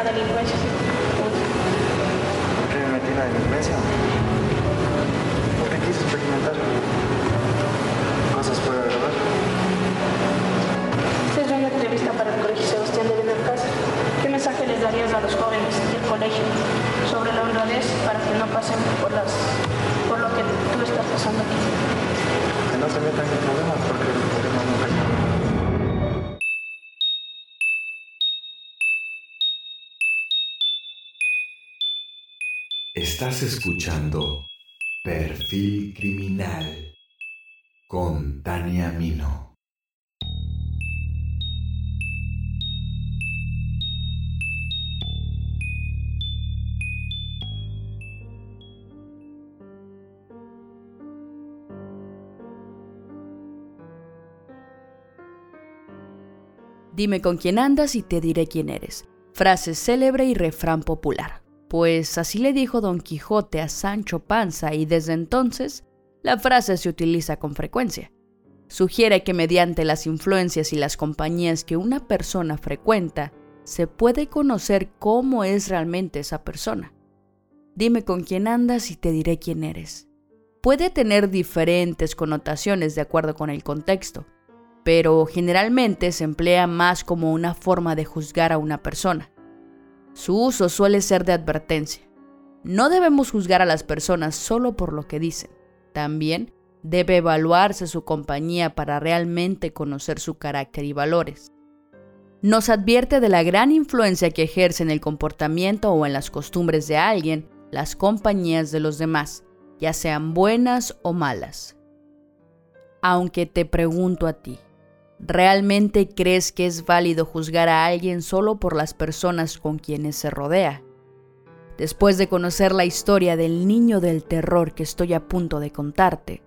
en la delincuencia. ¿Por qué me metí en la delincuencia? Estás escuchando Perfil Criminal con Tania Mino. Dime con quién andas y te diré quién eres. Frase célebre y refrán popular. Pues así le dijo Don Quijote a Sancho Panza y desde entonces la frase se utiliza con frecuencia. Sugiere que mediante las influencias y las compañías que una persona frecuenta, se puede conocer cómo es realmente esa persona. Dime con quién andas y te diré quién eres. Puede tener diferentes connotaciones de acuerdo con el contexto, pero generalmente se emplea más como una forma de juzgar a una persona. Su uso suele ser de advertencia. No debemos juzgar a las personas solo por lo que dicen. También debe evaluarse su compañía para realmente conocer su carácter y valores. Nos advierte de la gran influencia que ejerce en el comportamiento o en las costumbres de alguien las compañías de los demás, ya sean buenas o malas. Aunque te pregunto a ti, ¿realmente crees que es válido juzgar a alguien solo por las personas con quienes se rodea? Después de conocer la historia del niño del terror que estoy a punto de contarte,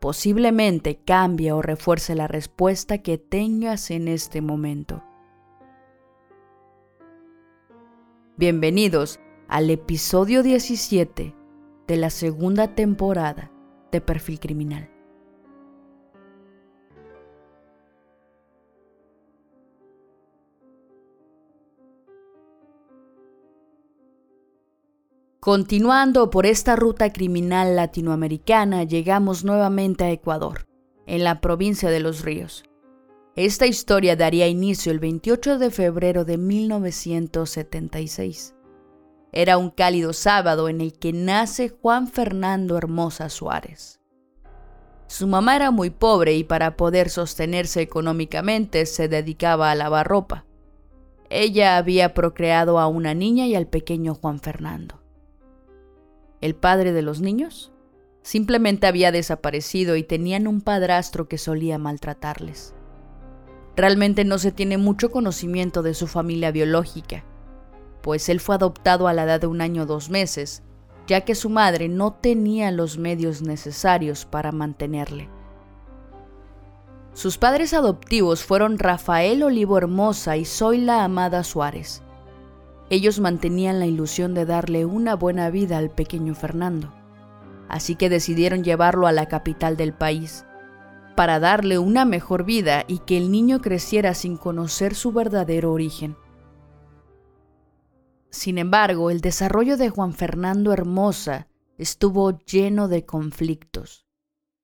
posiblemente cambie o refuerce la respuesta que tengas en este momento. Bienvenidos al episodio 17 de la segunda temporada de Perfil Criminal. Continuando por esta ruta criminal latinoamericana, llegamos nuevamente a Ecuador, en la provincia de Los Ríos. Esta historia daría inicio el 28 de febrero de 1976. Era un cálido sábado en el que nace Juan Fernando Hermosa Suárez. Su mamá era muy pobre y para poder sostenerse económicamente se dedicaba a lavar ropa. Ella había procreado a una niña y al pequeño Juan Fernando el padre de los niños, simplemente había desaparecido y tenían un padrastro que solía maltratarles. Realmente no se tiene mucho conocimiento de su familia biológica, pues él fue adoptado a la edad de un año o dos meses, ya que su madre no tenía los medios necesarios para mantenerle. Sus padres adoptivos fueron Rafael Olivo Hermosa y Zoila Amada Suárez. Ellos mantenían la ilusión de darle una buena vida al pequeño Fernando, así que decidieron llevarlo a la capital del país, para darle una mejor vida y que el niño creciera sin conocer su verdadero origen. Sin embargo, el desarrollo de Juan Fernando Hermosa estuvo lleno de conflictos.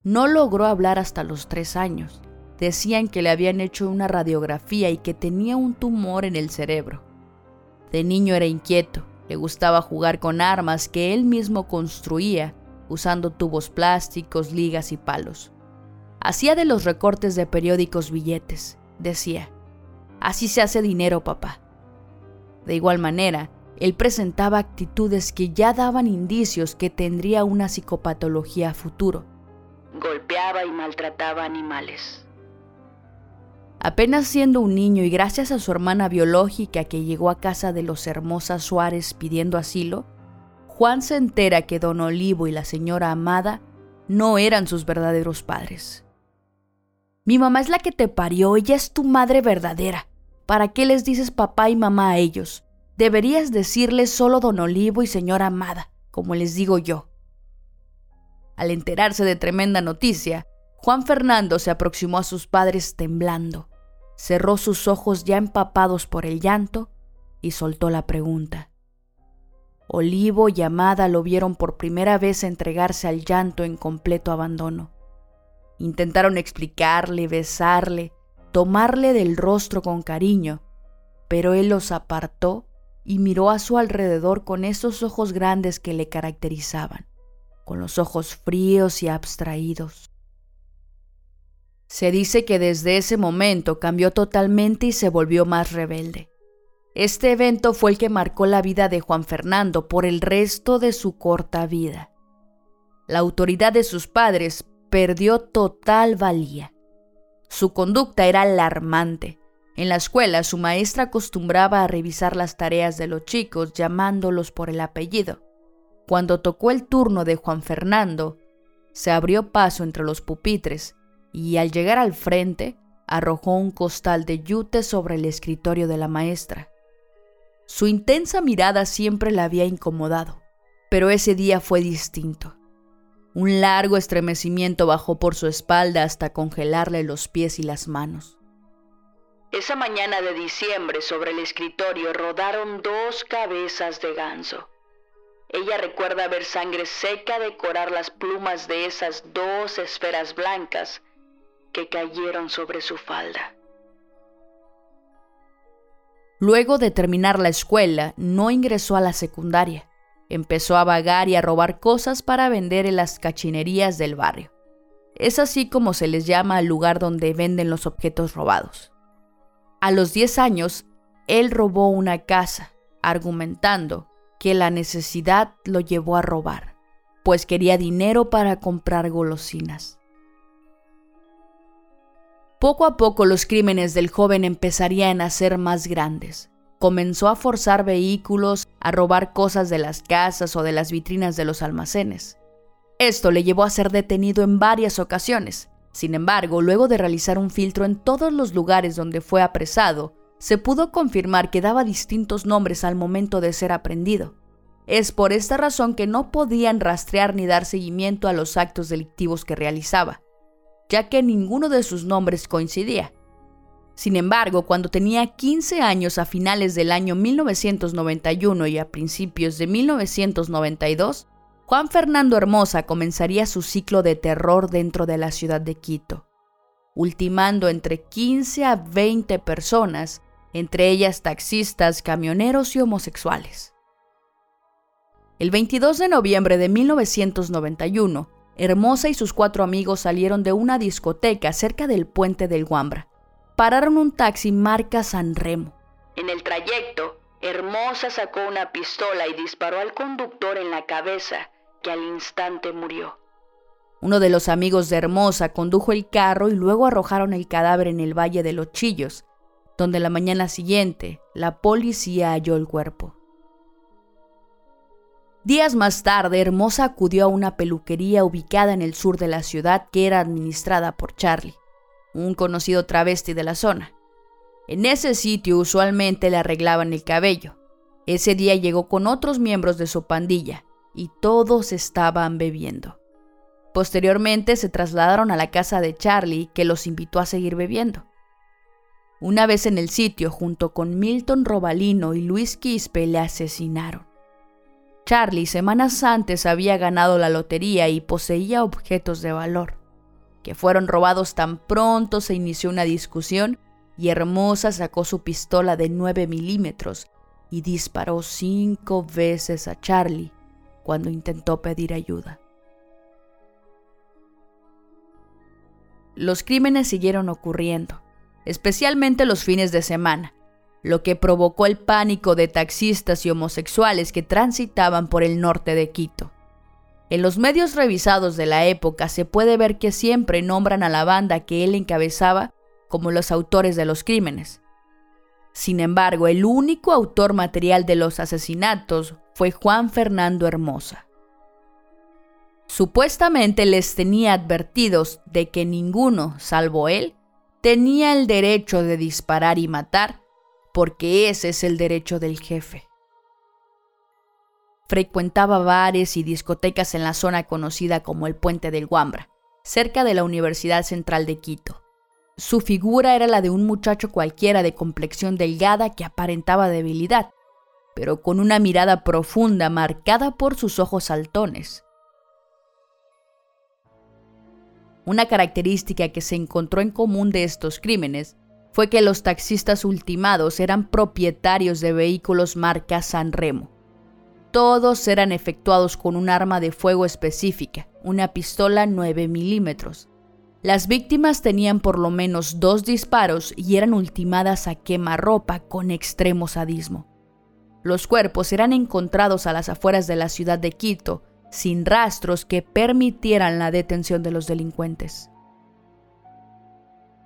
No logró hablar hasta los tres años. Decían que le habían hecho una radiografía y que tenía un tumor en el cerebro. De niño era inquieto, le gustaba jugar con armas que él mismo construía usando tubos plásticos, ligas y palos. Hacía de los recortes de periódicos billetes, decía. Así se hace dinero, papá. De igual manera, él presentaba actitudes que ya daban indicios que tendría una psicopatología a futuro. Golpeaba y maltrataba animales. Apenas siendo un niño y gracias a su hermana biológica que llegó a casa de los Hermosas Suárez pidiendo asilo, Juan se entera que don Olivo y la señora Amada no eran sus verdaderos padres. Mi mamá es la que te parió, ella es tu madre verdadera. ¿Para qué les dices papá y mamá a ellos? Deberías decirles solo don Olivo y señora Amada, como les digo yo. Al enterarse de tremenda noticia, Juan Fernando se aproximó a sus padres temblando cerró sus ojos ya empapados por el llanto y soltó la pregunta. Olivo y Amada lo vieron por primera vez entregarse al llanto en completo abandono. Intentaron explicarle, besarle, tomarle del rostro con cariño, pero él los apartó y miró a su alrededor con esos ojos grandes que le caracterizaban, con los ojos fríos y abstraídos. Se dice que desde ese momento cambió totalmente y se volvió más rebelde. Este evento fue el que marcó la vida de Juan Fernando por el resto de su corta vida. La autoridad de sus padres perdió total valía. Su conducta era alarmante. En la escuela su maestra acostumbraba a revisar las tareas de los chicos llamándolos por el apellido. Cuando tocó el turno de Juan Fernando, se abrió paso entre los pupitres y al llegar al frente arrojó un costal de yute sobre el escritorio de la maestra. Su intensa mirada siempre la había incomodado, pero ese día fue distinto. Un largo estremecimiento bajó por su espalda hasta congelarle los pies y las manos. Esa mañana de diciembre sobre el escritorio rodaron dos cabezas de ganso. Ella recuerda ver sangre seca decorar las plumas de esas dos esferas blancas que cayeron sobre su falda. Luego de terminar la escuela, no ingresó a la secundaria. Empezó a vagar y a robar cosas para vender en las cachinerías del barrio. Es así como se les llama al lugar donde venden los objetos robados. A los 10 años, él robó una casa, argumentando que la necesidad lo llevó a robar, pues quería dinero para comprar golosinas. Poco a poco los crímenes del joven empezarían a ser más grandes. Comenzó a forzar vehículos, a robar cosas de las casas o de las vitrinas de los almacenes. Esto le llevó a ser detenido en varias ocasiones. Sin embargo, luego de realizar un filtro en todos los lugares donde fue apresado, se pudo confirmar que daba distintos nombres al momento de ser aprendido. Es por esta razón que no podían rastrear ni dar seguimiento a los actos delictivos que realizaba ya que ninguno de sus nombres coincidía. Sin embargo, cuando tenía 15 años a finales del año 1991 y a principios de 1992, Juan Fernando Hermosa comenzaría su ciclo de terror dentro de la ciudad de Quito, ultimando entre 15 a 20 personas, entre ellas taxistas, camioneros y homosexuales. El 22 de noviembre de 1991, Hermosa y sus cuatro amigos salieron de una discoteca cerca del puente del Guambra. Pararon un taxi marca San Remo. En el trayecto, Hermosa sacó una pistola y disparó al conductor en la cabeza, que al instante murió. Uno de los amigos de Hermosa condujo el carro y luego arrojaron el cadáver en el Valle de los Chillos, donde la mañana siguiente la policía halló el cuerpo. Días más tarde, Hermosa acudió a una peluquería ubicada en el sur de la ciudad que era administrada por Charlie, un conocido travesti de la zona. En ese sitio usualmente le arreglaban el cabello. Ese día llegó con otros miembros de su pandilla y todos estaban bebiendo. Posteriormente se trasladaron a la casa de Charlie que los invitó a seguir bebiendo. Una vez en el sitio, junto con Milton Robalino y Luis Quispe, le asesinaron. Charlie semanas antes había ganado la lotería y poseía objetos de valor, que fueron robados tan pronto se inició una discusión y Hermosa sacó su pistola de 9 milímetros y disparó cinco veces a Charlie cuando intentó pedir ayuda. Los crímenes siguieron ocurriendo, especialmente los fines de semana, lo que provocó el pánico de taxistas y homosexuales que transitaban por el norte de Quito. En los medios revisados de la época se puede ver que siempre nombran a la banda que él encabezaba como los autores de los crímenes. Sin embargo, el único autor material de los asesinatos fue Juan Fernando Hermosa. Supuestamente les tenía advertidos de que ninguno, salvo él, tenía el derecho de disparar y matar porque ese es el derecho del jefe. Frecuentaba bares y discotecas en la zona conocida como el Puente del Guambra, cerca de la Universidad Central de Quito. su figura era la de un muchacho cualquiera de complexión delgada que aparentaba debilidad, pero con una mirada profunda marcada por sus ojos saltones. Una característica que se encontró en común de estos crímenes fue que los taxistas ultimados eran propietarios de vehículos marca San Remo. Todos eran efectuados con un arma de fuego específica, una pistola 9 milímetros. Las víctimas tenían por lo menos dos disparos y eran ultimadas a quemarropa con extremo sadismo. Los cuerpos eran encontrados a las afueras de la ciudad de Quito, sin rastros que permitieran la detención de los delincuentes.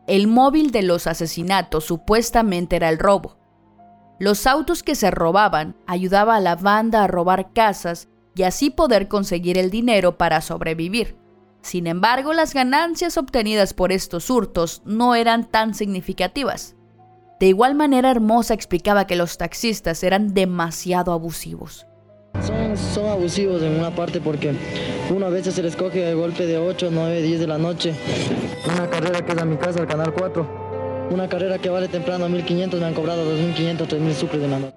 El móvil de los asesinatos supuestamente era el robo. Los autos que se robaban ayudaba a la banda a robar casas y así poder conseguir el dinero para sobrevivir. Sin embargo, las ganancias obtenidas por estos hurtos no eran tan significativas. De igual manera, Hermosa explicaba que los taxistas eran demasiado abusivos. Son, abusivos en una parte porque uno a veces se les coge de golpe de 8, 9, 10 de la noche. Una carrera que es a mi casa, al Canal 4. Una carrera que vale temprano 1.500, me han cobrado 2.500, 3.000 sucres de la noche.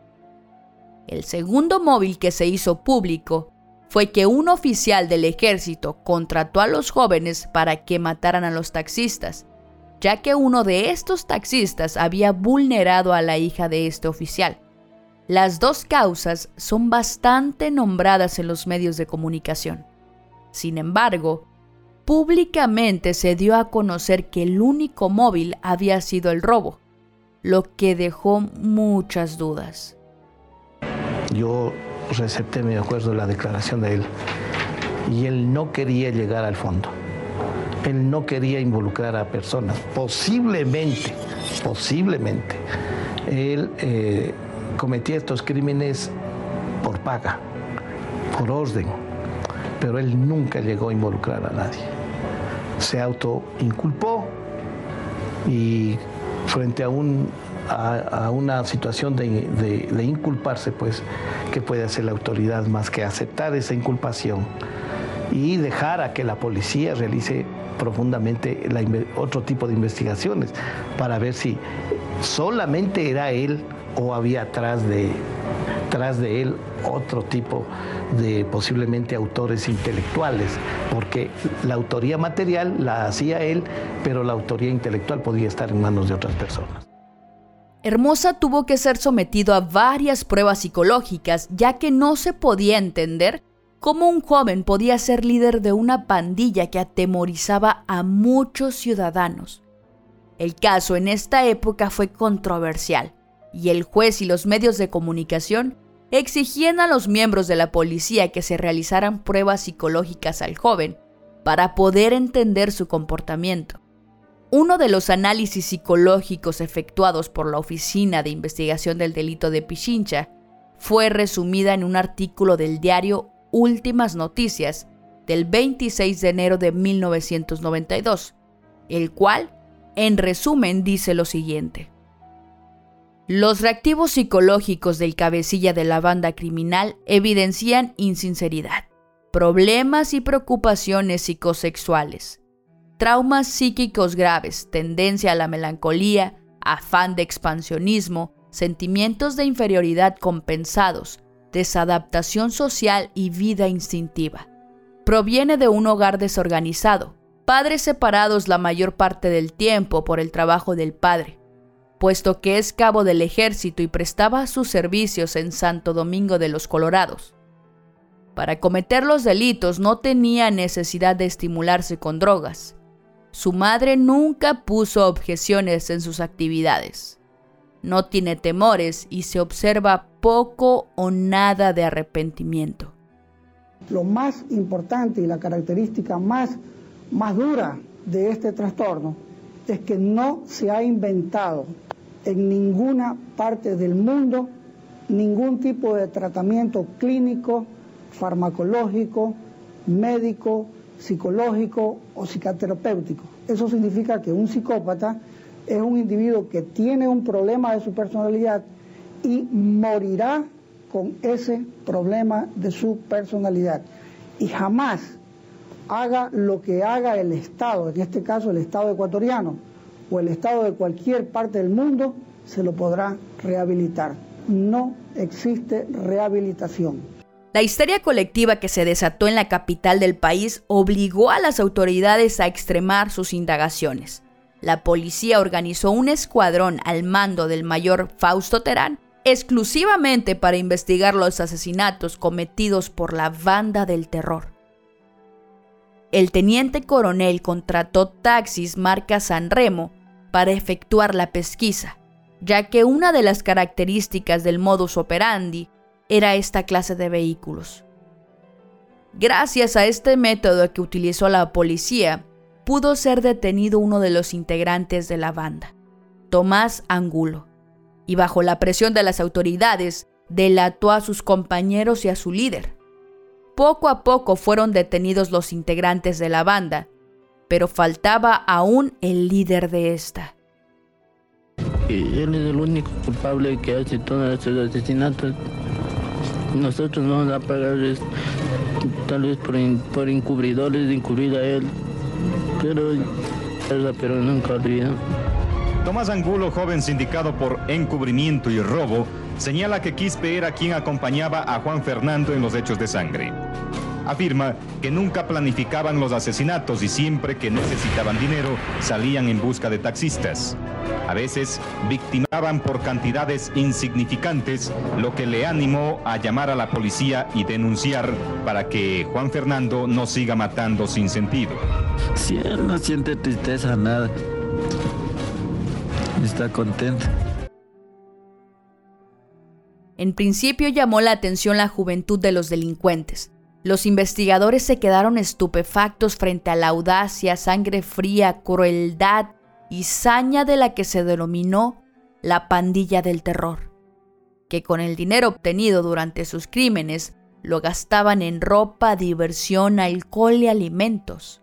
El segundo móvil que se hizo público fue que un oficial del ejército contrató a los jóvenes para que mataran a los taxistas, ya que uno de estos taxistas había vulnerado a la hija de este oficial. Las dos causas son bastante nombradas en los medios de comunicación. Sin embargo, públicamente se dio a conocer que el único móvil había sido el robo, lo que dejó muchas dudas. Yo recepté, me acuerdo, la declaración de él y él no quería llegar al fondo. Él no quería involucrar a personas. Posiblemente, posiblemente, él eh, cometía estos crímenes por paga, por orden, pero él nunca llegó a involucrar a nadie. Se autoinculpó y frente a, un, a, una situación de, de, inculparse, pues, ¿qué puede hacer la autoridad más que aceptar esa inculpación y dejar a que la policía realice profundamente otro tipo de investigaciones para ver si solamente era él o había atrás de, tras de él otro tipo de posiblemente autores intelectuales, porque la autoría material la hacía él, pero la autoría intelectual podía estar en manos de otras personas. Hermosa tuvo que ser sometido a varias pruebas psicológicas, ya que no se podía entender cómo un joven podía ser líder de una pandilla que atemorizaba a muchos ciudadanos. El caso en esta época fue controversial, y el juez y los medios de comunicación exigían a los miembros de la policía que se realizaran pruebas psicológicas al joven para poder entender su comportamiento. Uno de los análisis psicológicos efectuados por la Oficina de Investigación del Delito de Pichincha fue resumida en un artículo del diario Últimas Noticias del 26 de enero de 1992, el cual, en resumen, dice lo siguiente. Los reactivos psicológicos del cabecilla de la banda criminal evidencian insinceridad, problemas y preocupaciones psicosexuales, traumas psíquicos graves, tendencia a la melancolía, afán de expansionismo, sentimientos de inferioridad compensados, desadaptación social y vida instintiva. Proviene de un hogar desorganizado, padres separados la mayor parte del tiempo por el trabajo del padre, puesto que es cabo del ejército y prestaba sus servicios en Santo Domingo de los Colorados. Para cometer los delitos no tenía necesidad de estimularse con drogas. Su madre nunca puso objeciones en sus actividades. No tiene temores y se observa poco o nada de arrepentimiento. Lo más importante y la característica más, más dura de este trastorno es que no se ha inventado en ninguna parte del mundo ningún tipo de tratamiento clínico, farmacológico, médico, psicológico o psicoterapéutico. Eso significa que un psicópata es un individuo que tiene un problema de su personalidad y morirá con ese problema de su personalidad. Y jamás haga lo que haga el Estado, en este caso el Estado ecuatoriano, o el Estado de cualquier parte del mundo, se lo podrá rehabilitar. No existe rehabilitación. La histeria colectiva que se desató en la capital del país obligó a las autoridades a extremar sus indagaciones. La policía organizó un escuadrón al mando del mayor Fausto Terán exclusivamente para investigar los asesinatos cometidos por la banda del terror. El teniente coronel contrató taxis marca San Remo para efectuar la pesquisa, ya que una de las características del modus operandi era esta clase de vehículos. Gracias a este método que utilizó la policía, pudo ser detenido uno de los integrantes de la banda, Tomás Angulo, y bajo la presión de las autoridades, delató a sus compañeros y a su líder. Poco a poco fueron detenidos los integrantes de la banda, pero faltaba aún el líder de esta. él es el único culpable que hace todos estos asesinatos. Nosotros no vamos a pagar tal vez por, por encubridores de encubrir a él, pero, pero nunca olvida. Tomás Angulo, joven sindicado por encubrimiento y robo, señala que Quispe era quien acompañaba a Juan Fernando en los hechos de sangre. Afirma que nunca planificaban los asesinatos y siempre que necesitaban dinero salían en busca de taxistas. A veces victimaban por cantidades insignificantes, lo que le animó a llamar a la policía y denunciar para que Juan Fernando no siga matando sin sentido. Si él no siente tristeza, nada está contento. En principio llamó la atención la juventud de los delincuentes. Los investigadores se quedaron estupefactos frente a la audacia, sangre fría, crueldad y saña de la que se denominó la pandilla del terror, que con el dinero obtenido durante sus crímenes lo gastaban en ropa, diversión, alcohol y alimentos.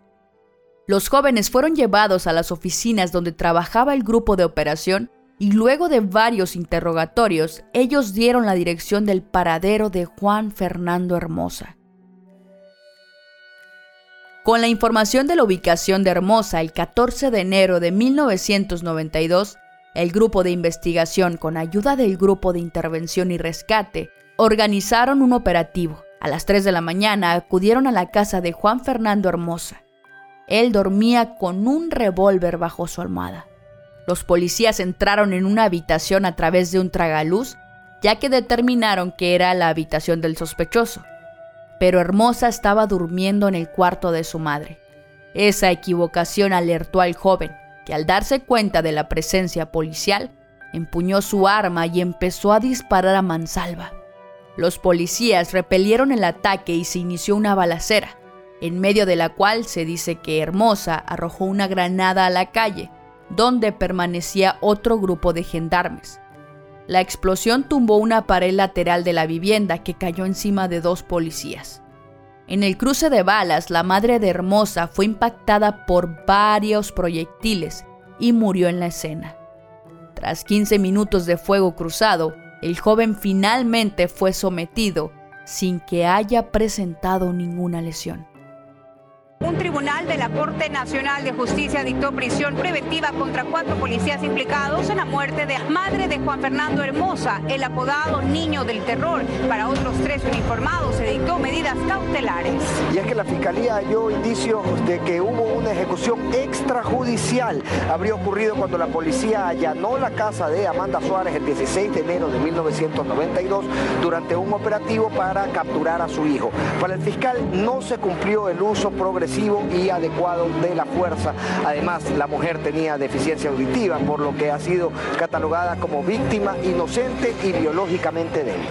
Los jóvenes fueron llevados a las oficinas donde trabajaba el grupo de operación y luego de varios interrogatorios, ellos dieron la dirección del paradero de Juan Fernando Hermosa. Con la información de la ubicación de Hermosa el 14 de enero de 1992, el grupo de investigación, con ayuda del grupo de intervención y rescate, organizaron un operativo. A las 3 de la mañana acudieron a la casa de Juan Fernando Hermosa. Él dormía con un revólver bajo su almohada. Los policías entraron en una habitación a través de un tragaluz, ya que determinaron que era la habitación del sospechoso. Pero Hermosa estaba durmiendo en el cuarto de su madre. Esa equivocación alertó al joven, que al darse cuenta de la presencia policial, empuñó su arma y empezó a disparar a mansalva. Los policías repelieron el ataque y se inició una balacera en medio de la cual se dice que Hermosa arrojó una granada a la calle, donde permanecía otro grupo de gendarmes. La explosión tumbó una pared lateral de la vivienda que cayó encima de dos policías. En el cruce de balas, la madre de Hermosa fue impactada por varios proyectiles y murió en la escena. Tras 15 minutos de fuego cruzado, el joven finalmente fue sometido sin que haya presentado ninguna lesión. Un tribunal de la Corte Nacional de Justicia dictó prisión preventiva contra cuatro policías implicados en la muerte de madre de Juan Fernando Hermosa, el apodado Niño del Terror. Para otros tres uniformados se dictó medidas cautelares. Y es que la Fiscalía halló indicios de que hubo una ejecución extrajudicial. Habría ocurrido cuando la policía allanó la casa de Amanda Suárez el 16 de enero de 1992 durante un operativo para capturar a su hijo. Para el fiscal no se cumplió el uso progresivo y adecuado de la fuerza. Además, la mujer tenía deficiencia auditiva, por lo que ha sido catalogada como víctima inocente y biológicamente débil.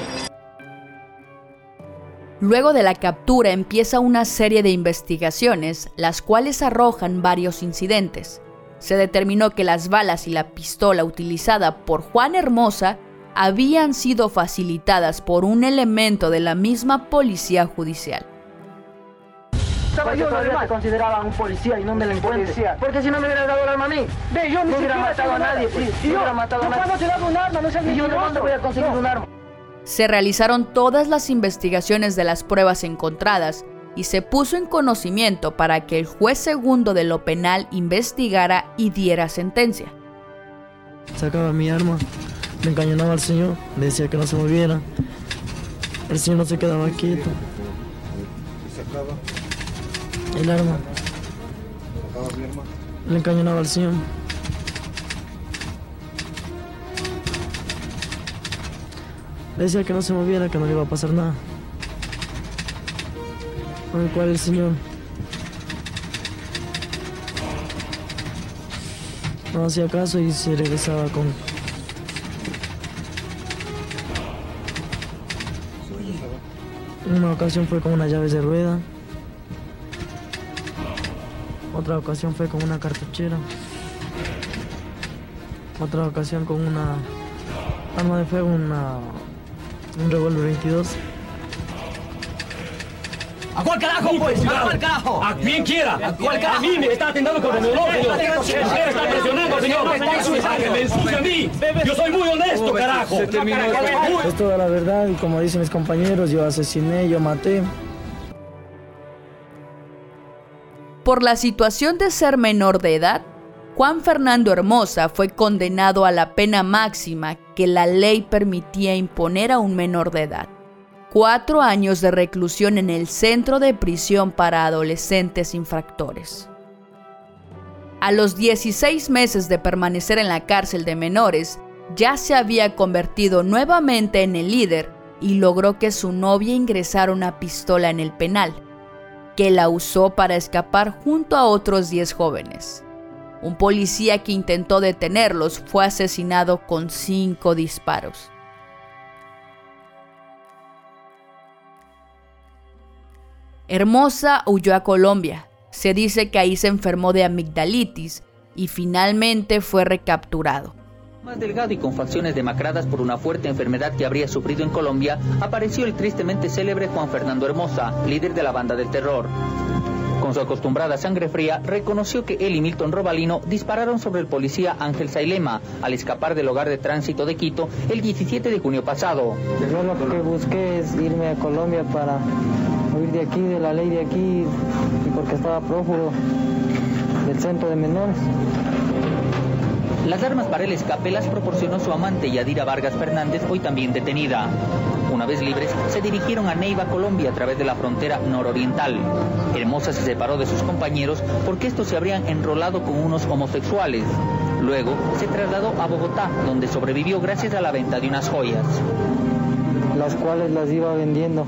Luego de la captura empieza una serie de investigaciones, las cuales arrojan varios incidentes. Se determinó que las balas y la pistola utilizada por Juan Hermosa habían sido facilitadas por un elemento de la misma policía judicial estaba yo todavía te consideraba un policía y no un delincuente. Porque si no me hubiera dado el arma a mí, Ve, yo no hubiera matado a nadie. Sí, y yo, hubiera matado a nadie. ¿Cuándo te dado un arma? No seas ¿Y yo de dónde voy a conseguir un arma? Se realizaron todas las investigaciones de las pruebas encontradas y se puso en conocimiento para que el juez segundo de lo penal investigara y diera sentencia. Sacaba mi arma, me encañonaba al señor, le decía que no se moviera. El señor no se quedaba quieto. sacaba? El arma. ¿Sacaba mi arma? Le encañonaba al señor. Le decía que no se moviera, que no le iba a pasar nada. Con el cual el señor no hacía caso y se regresaba con una ocasión fue con unas llaves de rueda otra ocasión fue con una cartuchera otra ocasión con una arma de fuego una un revólver 22 ¿A cuál carajo, pues? ¿A cuál carajo? A quien quiera. ¿A cuál carajo? A mí me está atentando con el reloj, señor. Me está presionando, señor. Que me ensucia a mí. Yo soy muy honesto, carajo. Es toda la verdad y como dicen mis compañeros, yo asesiné, yo maté. Por la situación de ser menor de edad, Juan Fernando Hermosa fue condenado a la pena máxima que la ley permitía imponer a un menor de edad cuatro años de reclusión en el Centro de Prisión para Adolescentes Infractores. A los 16 meses de permanecer en la cárcel de menores, ya se había convertido nuevamente en el líder y logró que su novia ingresara una pistola en el penal, que la usó para escapar junto a otros 10 jóvenes. Un policía que intentó detenerlos fue asesinado con cinco disparos. Hermosa huyó a Colombia. Se dice que ahí se enfermó de amigdalitis y finalmente fue recapturado. Más delgado y con facciones demacradas por una fuerte enfermedad que habría sufrido en Colombia, apareció el tristemente célebre Juan Fernando Hermosa, líder de la banda del terror. Con su acostumbrada sangre fría, reconoció que él y Milton Robalino dispararon sobre el policía Ángel Sailema al escapar del hogar de tránsito de Quito el 17 de junio pasado. Yo lo que busqué es irme a Colombia para huir de aquí, de la ley de aquí, y porque estaba prófugo del centro de menores. Las armas para el escape las proporcionó su amante Yadira Vargas Fernández, hoy también detenida. Una vez libres, se dirigieron a Neiva, Colombia, a través de la frontera nororiental. Hermosa se separó de sus compañeros porque estos se habrían enrolado con unos homosexuales. Luego se trasladó a Bogotá, donde sobrevivió gracias a la venta de unas joyas. Las cuales las iba vendiendo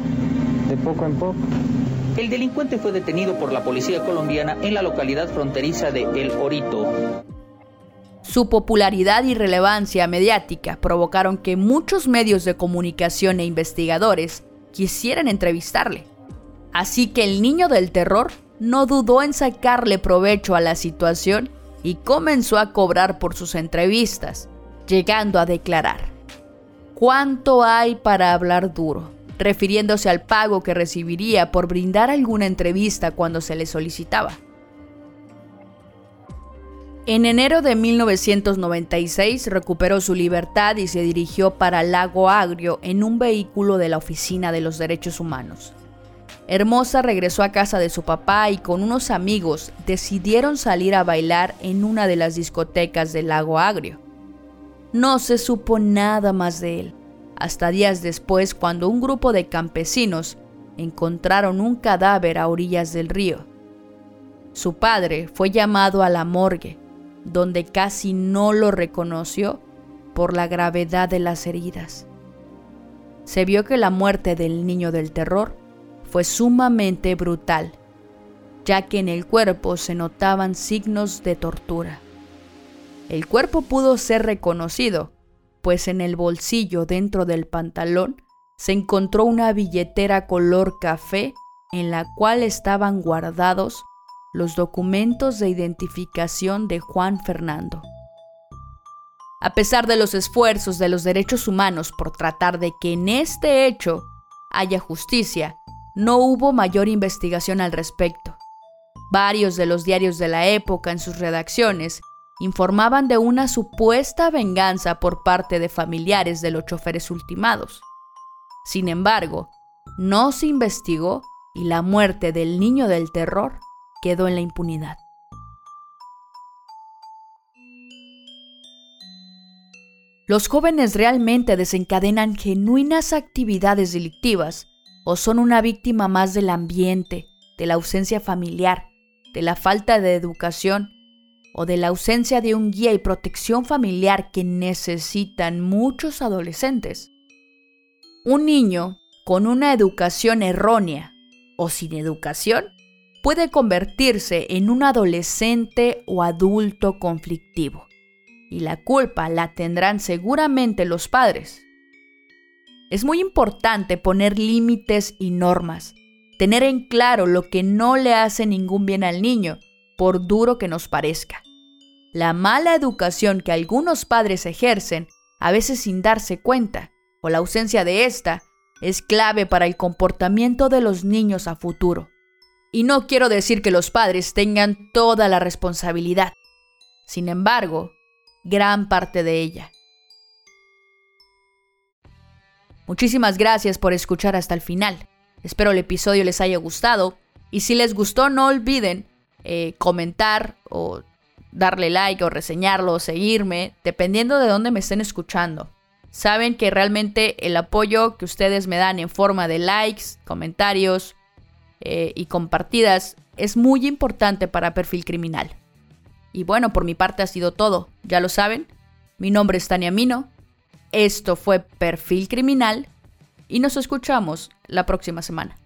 de poco en poco. El delincuente fue detenido por la policía colombiana en la localidad fronteriza de El Orito. Su popularidad y relevancia mediática provocaron que muchos medios de comunicación e investigadores quisieran entrevistarle. Así que el niño del terror no dudó en sacarle provecho a la situación y comenzó a cobrar por sus entrevistas, llegando a declarar, ¿cuánto hay para hablar duro? refiriéndose al pago que recibiría por brindar alguna entrevista cuando se le solicitaba. En enero de 1996 recuperó su libertad y se dirigió para Lago Agrio en un vehículo de la Oficina de los Derechos Humanos. Hermosa regresó a casa de su papá y con unos amigos decidieron salir a bailar en una de las discotecas del Lago Agrio. No se supo nada más de él, hasta días después cuando un grupo de campesinos encontraron un cadáver a orillas del río. Su padre fue llamado a la morgue donde casi no lo reconoció por la gravedad de las heridas. Se vio que la muerte del niño del terror fue sumamente brutal, ya que en el cuerpo se notaban signos de tortura. El cuerpo pudo ser reconocido, pues en el bolsillo dentro del pantalón se encontró una billetera color café en la cual estaban guardados los documentos de identificación de Juan Fernando. A pesar de los esfuerzos de los derechos humanos por tratar de que en este hecho haya justicia, no hubo mayor investigación al respecto. Varios de los diarios de la época en sus redacciones informaban de una supuesta venganza por parte de familiares de los choferes ultimados. Sin embargo, no se investigó y la muerte del niño del terror en la impunidad. Los jóvenes realmente desencadenan genuinas actividades delictivas o son una víctima más del ambiente, de la ausencia familiar, de la falta de educación o de la ausencia de un guía y protección familiar que necesitan muchos adolescentes. Un niño con una educación errónea o sin educación puede convertirse en un adolescente o adulto conflictivo y la culpa la tendrán seguramente los padres. Es muy importante poner límites y normas, tener en claro lo que no le hace ningún bien al niño, por duro que nos parezca. La mala educación que algunos padres ejercen, a veces sin darse cuenta, o la ausencia de esta, es clave para el comportamiento de los niños a futuro. Y no quiero decir que los padres tengan toda la responsabilidad. Sin embargo, gran parte de ella. Muchísimas gracias por escuchar hasta el final. Espero el episodio les haya gustado y si les gustó no olviden eh, comentar o darle like o reseñarlo o seguirme, dependiendo de dónde me estén escuchando. Saben que realmente el apoyo que ustedes me dan en forma de likes, comentarios eh, y compartidas es muy importante para Perfil Criminal. Y bueno, por mi parte ha sido todo. Ya lo saben, mi nombre es Tania Mino. Esto fue Perfil Criminal y nos escuchamos la próxima semana.